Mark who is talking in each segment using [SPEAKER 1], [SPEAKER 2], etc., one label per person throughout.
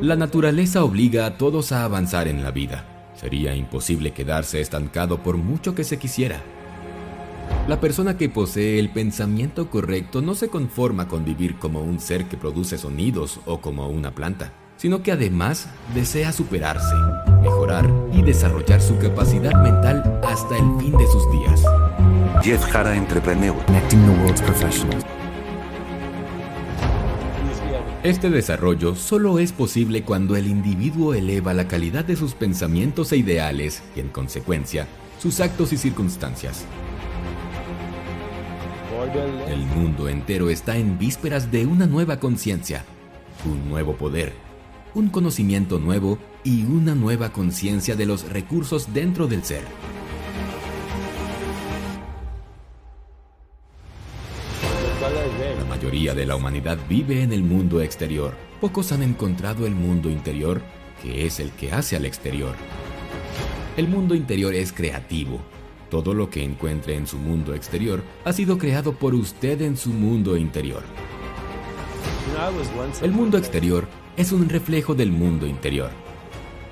[SPEAKER 1] La naturaleza obliga a todos a avanzar en la vida. Sería imposible quedarse estancado por mucho que se quisiera. La persona que posee el pensamiento correcto no se conforma con vivir como un ser que produce sonidos o como una planta, sino que además desea superarse, mejorar y desarrollar su capacidad mental hasta el fin de sus días.
[SPEAKER 2] Jeff Jara Entrepreneur.
[SPEAKER 3] Connecting the world's professionals.
[SPEAKER 1] Este desarrollo solo es posible cuando el individuo eleva la calidad de sus pensamientos e ideales y, en consecuencia, sus actos y circunstancias. El mundo entero está en vísperas de una nueva conciencia, un nuevo poder, un conocimiento nuevo y una nueva conciencia de los recursos dentro del ser. Mayoría de la humanidad vive en el mundo exterior. Pocos han encontrado el mundo interior, que es el que hace al exterior. El mundo interior es creativo. Todo lo que encuentre en su mundo exterior ha sido creado por usted en su mundo interior. El mundo exterior es un reflejo del mundo interior.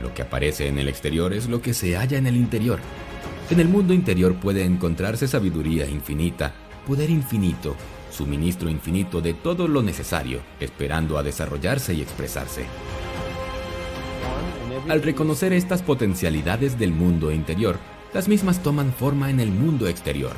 [SPEAKER 1] Lo que aparece en el exterior es lo que se halla en el interior. En el mundo interior puede encontrarse sabiduría infinita, poder infinito, suministro infinito de todo lo necesario, esperando a desarrollarse y expresarse. Al reconocer estas potencialidades del mundo interior, las mismas toman forma en el mundo exterior.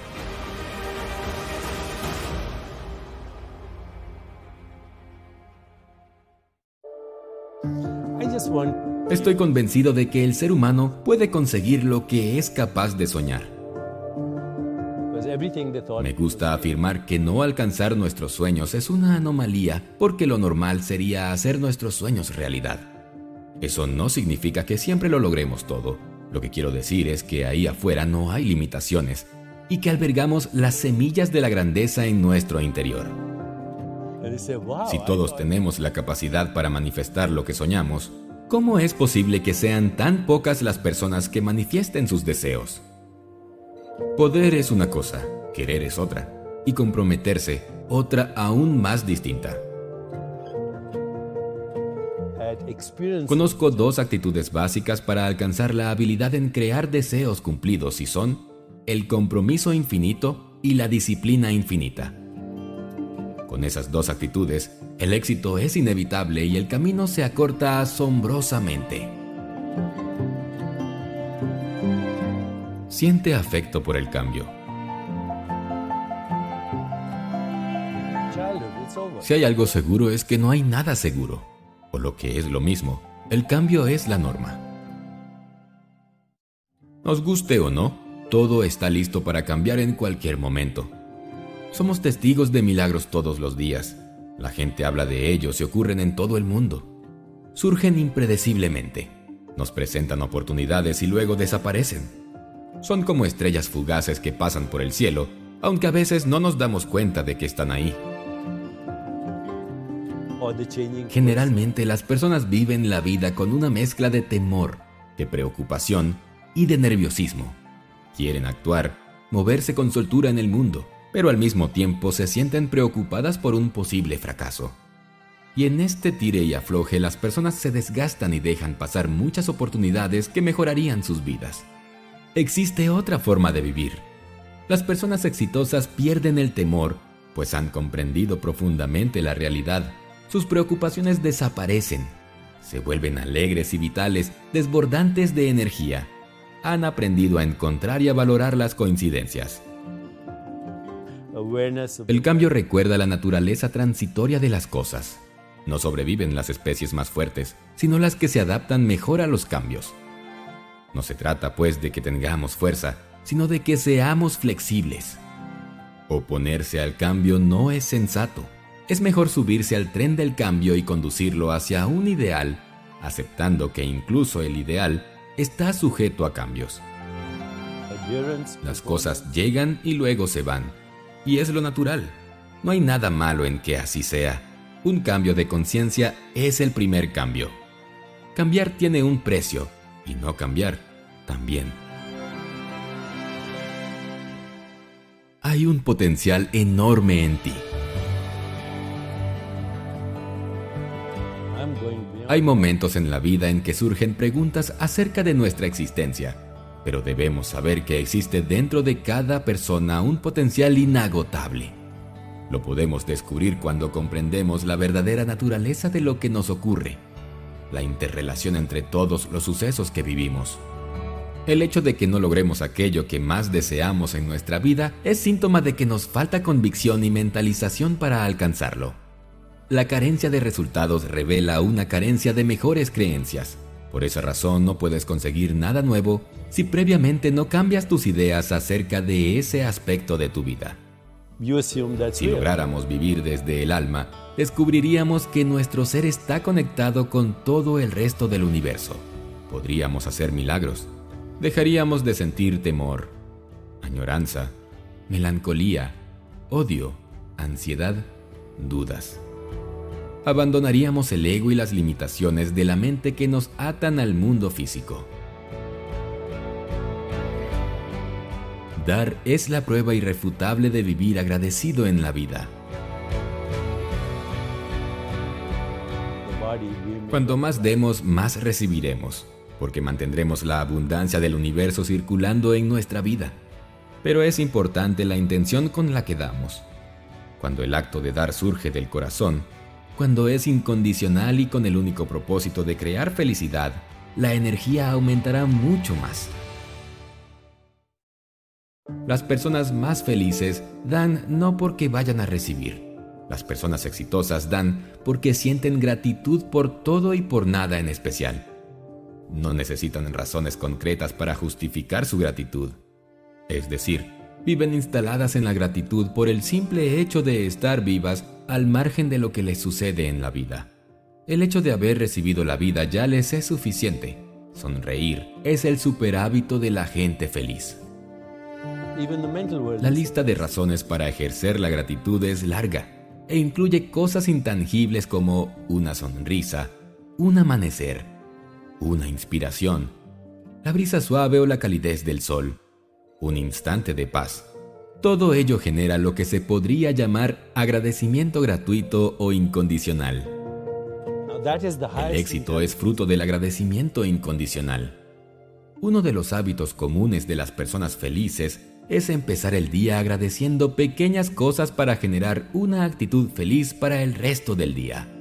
[SPEAKER 1] Estoy convencido de que el ser humano puede conseguir lo que es capaz de soñar. Me gusta afirmar que no alcanzar nuestros sueños es una anomalía porque lo normal sería hacer nuestros sueños realidad. Eso no significa que siempre lo logremos todo. Lo que quiero decir es que ahí afuera no hay limitaciones y que albergamos las semillas de la grandeza en nuestro interior. Si todos tenemos la capacidad para manifestar lo que soñamos, ¿cómo es posible que sean tan pocas las personas que manifiesten sus deseos? Poder es una cosa, querer es otra, y comprometerse otra aún más distinta. Conozco dos actitudes básicas para alcanzar la habilidad en crear deseos cumplidos y son el compromiso infinito y la disciplina infinita. Con esas dos actitudes, el éxito es inevitable y el camino se acorta asombrosamente. Siente afecto por el cambio. Si hay algo seguro es que no hay nada seguro. O lo que es lo mismo, el cambio es la norma. Nos guste o no, todo está listo para cambiar en cualquier momento. Somos testigos de milagros todos los días. La gente habla de ellos y ocurren en todo el mundo. Surgen impredeciblemente. Nos presentan oportunidades y luego desaparecen. Son como estrellas fugaces que pasan por el cielo, aunque a veces no nos damos cuenta de que están ahí. Generalmente las personas viven la vida con una mezcla de temor, de preocupación y de nerviosismo. Quieren actuar, moverse con soltura en el mundo, pero al mismo tiempo se sienten preocupadas por un posible fracaso. Y en este tire y afloje las personas se desgastan y dejan pasar muchas oportunidades que mejorarían sus vidas. Existe otra forma de vivir. Las personas exitosas pierden el temor, pues han comprendido profundamente la realidad sus preocupaciones desaparecen, se vuelven alegres y vitales, desbordantes de energía. Han aprendido a encontrar y a valorar las coincidencias. El cambio recuerda la naturaleza transitoria de las cosas. No sobreviven las especies más fuertes, sino las que se adaptan mejor a los cambios. No se trata, pues, de que tengamos fuerza, sino de que seamos flexibles. Oponerse al cambio no es sensato es mejor subirse al tren del cambio y conducirlo hacia un ideal, aceptando que incluso el ideal está sujeto a cambios. Las cosas llegan y luego se van, y es lo natural. No hay nada malo en que así sea. Un cambio de conciencia es el primer cambio. Cambiar tiene un precio, y no cambiar también. Hay un potencial enorme en ti Hay momentos en la vida en que surgen preguntas acerca de nuestra existencia, pero debemos saber que existe dentro de cada persona un potencial inagotable. Lo podemos descubrir cuando comprendemos la verdadera naturaleza de lo que nos ocurre, la interrelación entre todos los sucesos que vivimos. El hecho de que no logremos aquello que más deseamos en nuestra vida es síntoma de que nos falta convicción y mentalización para alcanzarlo. La carencia de resultados revela una carencia de mejores creencias. Por esa razón no puedes conseguir nada nuevo si previamente no cambias tus ideas acerca de ese aspecto de tu vida. Si lográramos vivir desde el alma, descubriríamos que nuestro ser está conectado con todo el resto del universo. Podríamos hacer milagros dejaríamos de sentir temor, añoranza, melancolía, odio, ansiedad, dudas. Abandonaríamos el ego y las limitaciones de la mente que nos atan al mundo físico. Dar es la prueba irrefutable de vivir agradecido en la vida. Cuanto más demos, más recibiremos porque mantendremos la abundancia del universo circulando en nuestra vida. Pero es importante la intención con la que damos. Cuando el acto de dar surge del corazón, cuando es incondicional y con el único propósito de crear felicidad, la energía aumentará mucho más. Las personas más felices dan no porque vayan a recibir. Las personas exitosas dan porque sienten gratitud por todo y por nada en especial. No necesitan razones concretas para justificar su gratitud. Es decir, viven instaladas en la gratitud por el simple hecho de estar vivas al margen de lo que les sucede en la vida. El hecho de haber recibido la vida ya les es suficiente. Sonreír es el superhábito de la gente feliz. La lista de razones para ejercer la gratitud es larga e incluye cosas intangibles como una sonrisa, un amanecer, una inspiración, la brisa suave o la calidez del sol, un instante de paz. Todo ello genera lo que se podría llamar agradecimiento gratuito o incondicional. El éxito es fruto del agradecimiento incondicional. Uno de los hábitos comunes de las personas felices es empezar el día agradeciendo pequeñas cosas para generar una actitud feliz para el resto del día.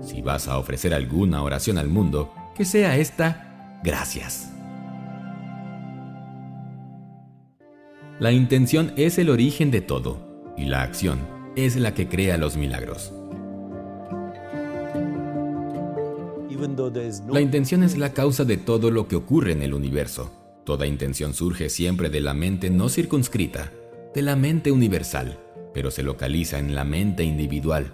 [SPEAKER 1] Si vas a ofrecer alguna oración al mundo, que sea esta gracias. La intención es el origen de todo y la acción es la que crea los milagros. La intención es la causa de todo lo que ocurre en el universo. Toda intención surge siempre de la mente no circunscrita, de la mente universal, pero se localiza en la mente individual,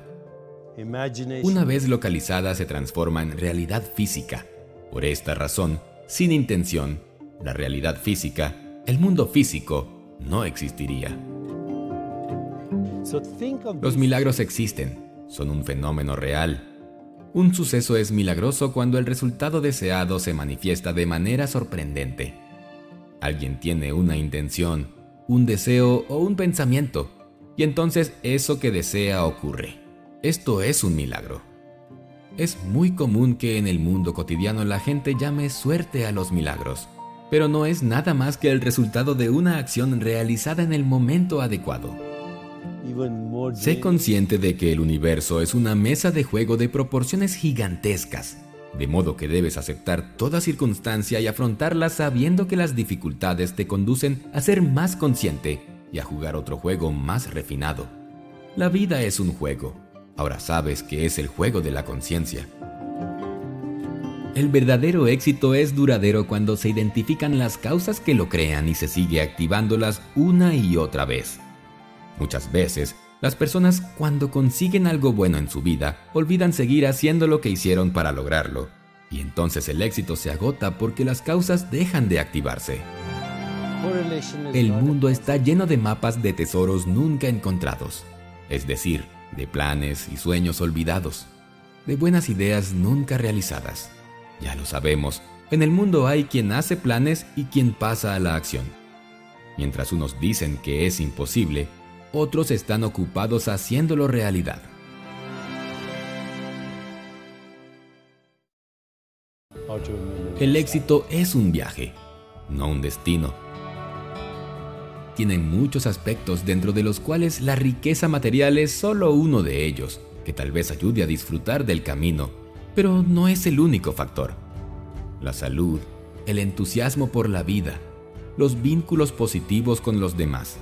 [SPEAKER 1] una vez localizada se transforma en realidad física. Por esta razón, sin intención, la realidad física, el mundo físico, no existiría. Los milagros existen, son un fenómeno real. Un suceso es milagroso cuando el resultado deseado se manifiesta de manera sorprendente. Alguien tiene una intención, un deseo o un pensamiento, y entonces eso que desea ocurre. Esto es un milagro. Es muy común que en el mundo cotidiano la gente llame suerte a los milagros, pero no es nada más que el resultado de una acción realizada en el momento adecuado. Sé consciente de que el universo es una mesa de juego de proporciones gigantescas, de modo que debes aceptar toda circunstancia y afrontarla sabiendo que las dificultades te conducen a ser más consciente y a jugar otro juego más refinado. La vida es un juego, Ahora sabes que es el juego de la conciencia. El verdadero éxito es duradero cuando se identifican las causas que lo crean y se sigue activándolas una y otra vez. Muchas veces, las personas cuando consiguen algo bueno en su vida, olvidan seguir haciendo lo que hicieron para lograrlo, y entonces el éxito se agota porque las causas dejan de activarse. El mundo está lleno de mapas de tesoros nunca encontrados, es decir, de planes y sueños olvidados, de buenas ideas nunca realizadas. Ya lo sabemos, en el mundo hay quien hace planes y quien pasa a la acción. Mientras unos dicen que es imposible, otros están ocupados haciéndolo realidad. El éxito es un viaje, no un destino. Tienen muchos aspectos dentro de los cuales la riqueza material es solo uno de ellos, que tal vez ayude a disfrutar del camino, pero no es el único factor. La salud, el entusiasmo por la vida, los vínculos positivos con los demás,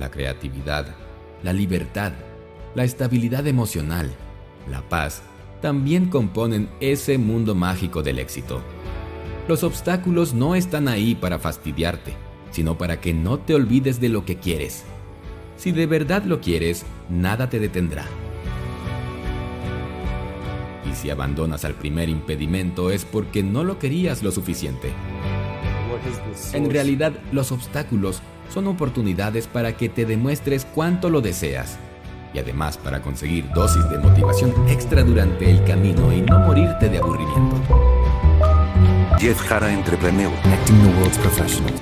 [SPEAKER 1] la creatividad, la libertad, la estabilidad emocional, la paz, también componen ese mundo mágico del éxito. Los obstáculos no están ahí para fastidiarte, sino para que no te olvides de lo que quieres. Si de verdad lo quieres, nada te detendrá. Y si abandonas al primer impedimento es porque no lo querías lo suficiente. En realidad, los obstáculos son oportunidades para que te demuestres cuánto lo deseas y además para conseguir dosis de motivación extra durante el camino y no morirte de aburrimiento.
[SPEAKER 2] Jeff Jara Entrepreneur.
[SPEAKER 3] Connecting the world's professionals.